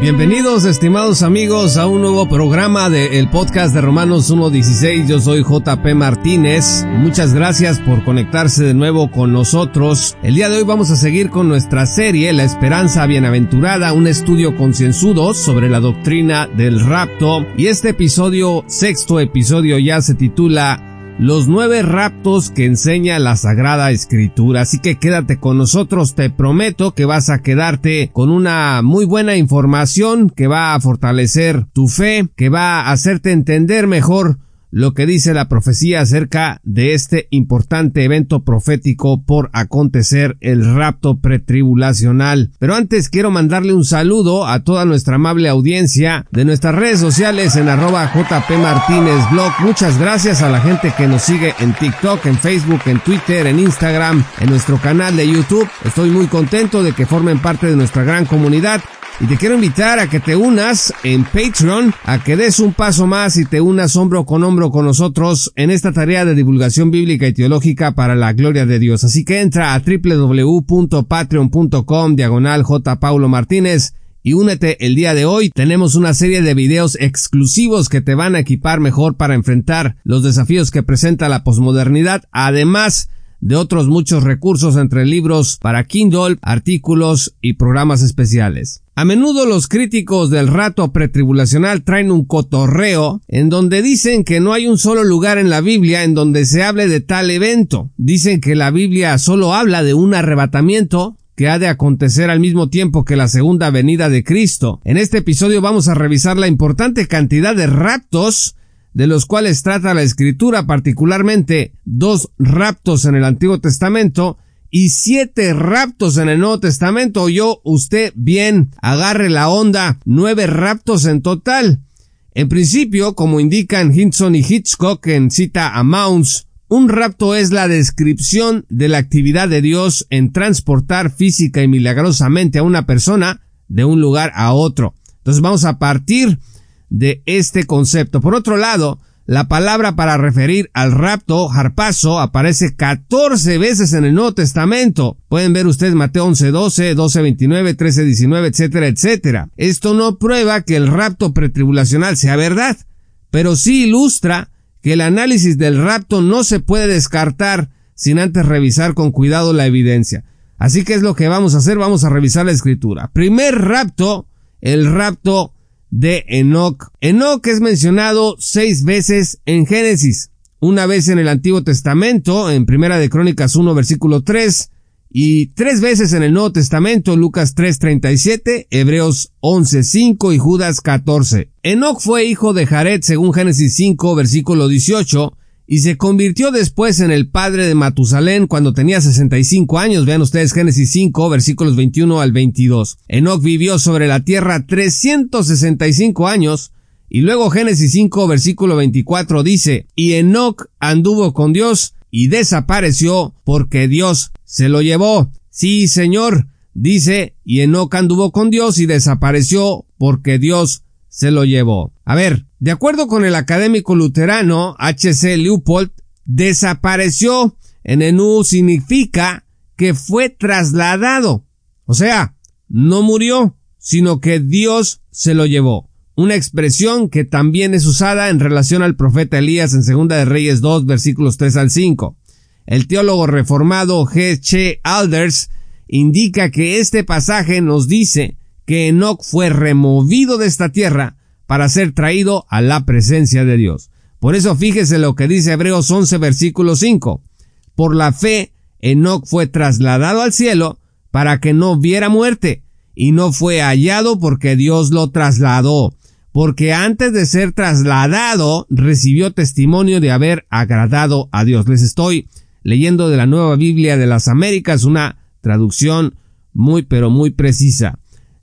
Bienvenidos estimados amigos a un nuevo programa del podcast de Romanos 1.16. Yo soy JP Martínez. Muchas gracias por conectarse de nuevo con nosotros. El día de hoy vamos a seguir con nuestra serie La Esperanza Bienaventurada, un estudio concienzudo sobre la doctrina del rapto. Y este episodio, sexto episodio ya se titula los nueve raptos que enseña la Sagrada Escritura. Así que quédate con nosotros, te prometo que vas a quedarte con una muy buena información que va a fortalecer tu fe, que va a hacerte entender mejor lo que dice la profecía acerca de este importante evento profético por acontecer el rapto pretribulacional. Pero antes quiero mandarle un saludo a toda nuestra amable audiencia de nuestras redes sociales en arroba JP Martínez Blog. Muchas gracias a la gente que nos sigue en TikTok, en Facebook, en Twitter, en Instagram, en nuestro canal de YouTube. Estoy muy contento de que formen parte de nuestra gran comunidad. Y te quiero invitar a que te unas en Patreon, a que des un paso más y te unas hombro con hombro con nosotros en esta tarea de divulgación bíblica y teológica para la gloria de Dios. Así que entra a www.patreon.com diagonal J. Paulo Martínez y únete el día de hoy. Tenemos una serie de videos exclusivos que te van a equipar mejor para enfrentar los desafíos que presenta la posmodernidad. Además, de otros muchos recursos entre libros para Kindle, artículos y programas especiales. A menudo los críticos del rato pretribulacional traen un cotorreo en donde dicen que no hay un solo lugar en la Biblia en donde se hable de tal evento. Dicen que la Biblia solo habla de un arrebatamiento que ha de acontecer al mismo tiempo que la segunda venida de Cristo. En este episodio vamos a revisar la importante cantidad de raptos de los cuales trata la escritura, particularmente dos raptos en el Antiguo Testamento y siete raptos en el Nuevo Testamento. Yo, usted bien, agarre la onda, nueve raptos en total. En principio, como indican Hinson y Hitchcock en cita a Mounds, un rapto es la descripción de la actividad de Dios en transportar física y milagrosamente a una persona de un lugar a otro. Entonces vamos a partir de este concepto. Por otro lado, la palabra para referir al rapto, harpazo, aparece 14 veces en el Nuevo Testamento. Pueden ver ustedes Mateo 11, 12, 12, 29, 13, 19, etcétera, etcétera. Esto no prueba que el rapto pretribulacional sea verdad, pero sí ilustra que el análisis del rapto no se puede descartar sin antes revisar con cuidado la evidencia. Así que es lo que vamos a hacer, vamos a revisar la escritura. Primer rapto, el rapto de es mencionado seis veces en Génesis, una vez en el Antiguo Testamento, en Primera de Crónicas 1, versículo 3, y tres veces en el Nuevo Testamento, Lucas 3.37, Hebreos 11.5 y Judas 14. Enoch fue hijo de Jared según Génesis 5, versículo 18, y se convirtió después en el padre de Matusalén cuando tenía 65 años. Vean ustedes Génesis 5 versículos 21 al 22. Enoch vivió sobre la tierra 365 años y luego Génesis 5 versículo 24 dice, y Enoch anduvo con Dios y desapareció porque Dios se lo llevó. Sí, Señor, dice, y Enoch anduvo con Dios y desapareció porque Dios se lo llevó. A ver, de acuerdo con el académico luterano H.C. Leupold, desapareció en Enú significa que fue trasladado. O sea, no murió, sino que Dios se lo llevó. Una expresión que también es usada en relación al profeta Elías en Segunda de Reyes 2 versículos 3 al 5. El teólogo reformado G. Alders indica que este pasaje nos dice que Enoch fue removido de esta tierra para ser traído a la presencia de Dios. Por eso fíjese lo que dice Hebreos 11 versículo 5. Por la fe, Enoch fue trasladado al cielo para que no viera muerte, y no fue hallado porque Dios lo trasladó, porque antes de ser trasladado recibió testimonio de haber agradado a Dios. Les estoy leyendo de la Nueva Biblia de las Américas, una traducción muy pero muy precisa.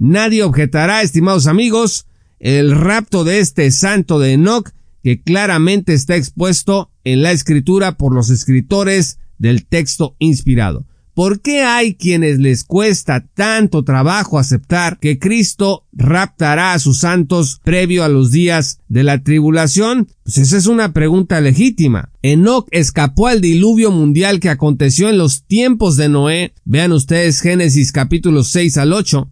Nadie objetará, estimados amigos, el rapto de este santo de Enoch, que claramente está expuesto en la escritura por los escritores del texto inspirado. ¿Por qué hay quienes les cuesta tanto trabajo aceptar que Cristo raptará a sus santos previo a los días de la tribulación? Pues esa es una pregunta legítima. Enoch escapó al diluvio mundial que aconteció en los tiempos de Noé. Vean ustedes Génesis capítulo 6 al 8.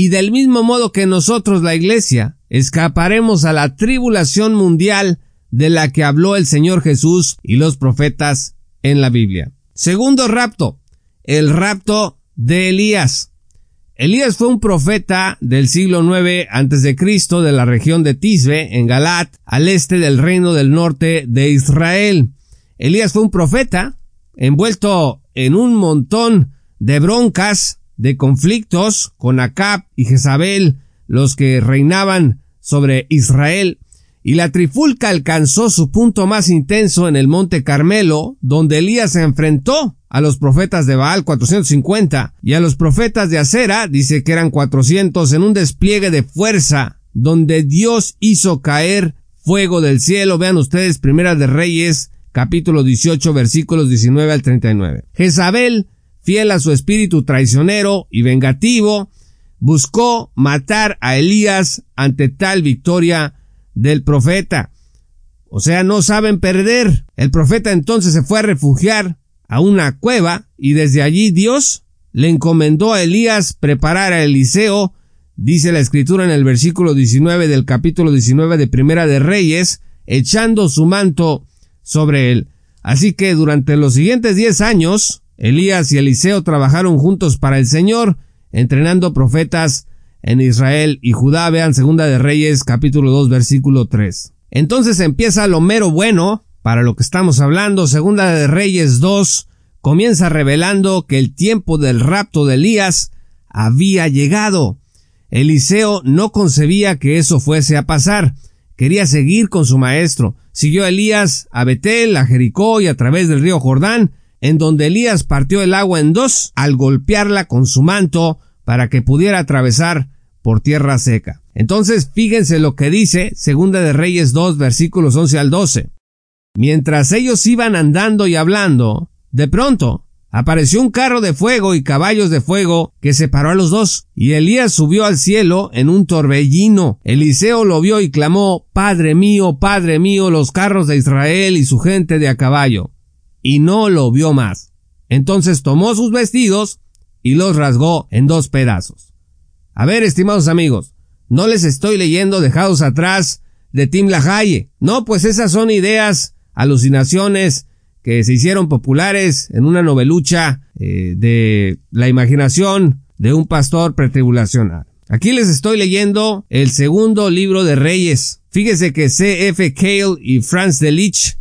Y del mismo modo que nosotros, la iglesia, escaparemos a la tribulación mundial de la que habló el Señor Jesús y los profetas en la Biblia. Segundo rapto el rapto de Elías. Elías fue un profeta del siglo IX Cristo de la región de Tisbe en Galat, al este del reino del norte de Israel. Elías fue un profeta envuelto en un montón de broncas, de conflictos con Acab y Jezabel, los que reinaban sobre Israel. Y la trifulca alcanzó su punto más intenso en el monte Carmelo, donde Elías se enfrentó a los profetas de Baal 450 y a los profetas de Acera, dice que eran 400 en un despliegue de fuerza donde Dios hizo caer fuego del cielo. Vean ustedes Primera de Reyes capítulo 18 versículos 19 al 39. Jezabel, fiel a su espíritu traicionero y vengativo, buscó matar a Elías ante tal victoria del profeta. O sea, no saben perder. El profeta entonces se fue a refugiar a una cueva y desde allí Dios le encomendó a Elías preparar a Eliseo, dice la escritura en el versículo 19 del capítulo 19 de Primera de Reyes, echando su manto sobre él. Así que durante los siguientes diez años, Elías y Eliseo trabajaron juntos para el Señor, entrenando profetas en Israel y Judá. Vean Segunda de Reyes capítulo 2 versículo 3. Entonces empieza lo mero bueno, para lo que estamos hablando, Segunda de Reyes 2 comienza revelando que el tiempo del rapto de Elías había llegado. Eliseo no concebía que eso fuese a pasar. Quería seguir con su maestro. Siguió a Elías a Betel, a Jericó y a través del río Jordán, en donde Elías partió el agua en dos al golpearla con su manto para que pudiera atravesar por tierra seca. Entonces, fíjense lo que dice Segunda de Reyes 2 versículos 11 al 12. Mientras ellos iban andando y hablando, de pronto apareció un carro de fuego y caballos de fuego que separó a los dos, y Elías subió al cielo en un torbellino. Eliseo lo vio y clamó, Padre mío, Padre mío, los carros de Israel y su gente de a caballo. Y no lo vio más. Entonces tomó sus vestidos y los rasgó en dos pedazos. A ver, estimados amigos, no les estoy leyendo dejados atrás de Tim LaHaye. No, pues esas son ideas alucinaciones que se hicieron populares en una novelucha eh, de la imaginación de un pastor pretribulacional. Aquí les estoy leyendo el segundo libro de Reyes. Fíjese que C.F. Cale y Franz Delich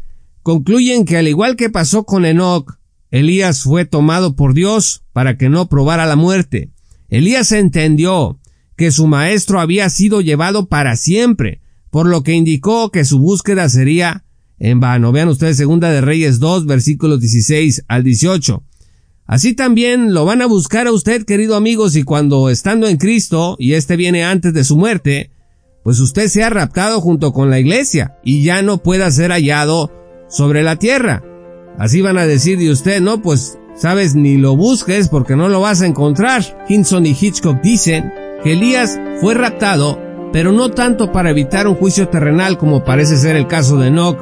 concluyen que al igual que pasó con Enoch, Elías fue tomado por Dios para que no probara la muerte. Elías entendió que su maestro había sido llevado para siempre, por lo que indicó que su búsqueda sería en vano. Vean ustedes Segunda de Reyes 2 versículos 16 al 18. Así también lo van a buscar a usted, querido amigos, y cuando estando en Cristo, y éste viene antes de su muerte, pues usted se ha raptado junto con la iglesia, y ya no pueda ser hallado sobre la tierra. Así van a decir de usted, no, pues, sabes, ni lo busques porque no lo vas a encontrar. Hinson y Hitchcock dicen que Elías fue raptado, pero no tanto para evitar un juicio terrenal como parece ser el caso de Enoch,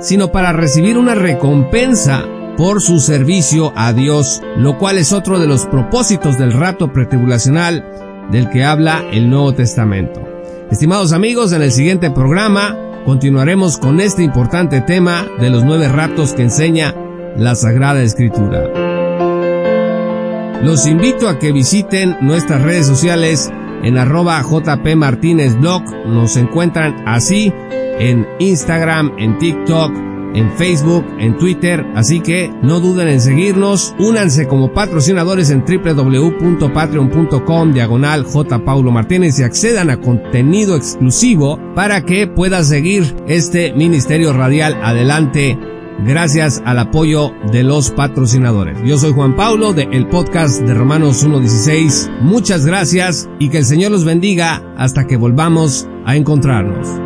sino para recibir una recompensa por su servicio a Dios, lo cual es otro de los propósitos del rapto pretribulacional del que habla el Nuevo Testamento. Estimados amigos, en el siguiente programa continuaremos con este importante tema de los nueve raptos que enseña la Sagrada Escritura. Los invito a que visiten nuestras redes sociales en arroba JP Martínez Blog. Nos encuentran así en Instagram, en TikTok, en Facebook, en Twitter, así que no duden en seguirnos, únanse como patrocinadores en www.patreon.com diagonal J. Paulo Martínez y accedan a contenido exclusivo para que pueda seguir este ministerio radial adelante gracias al apoyo de los patrocinadores. Yo soy Juan Paulo de el podcast de Romanos 1.16. Muchas gracias y que el Señor los bendiga hasta que volvamos a encontrarnos.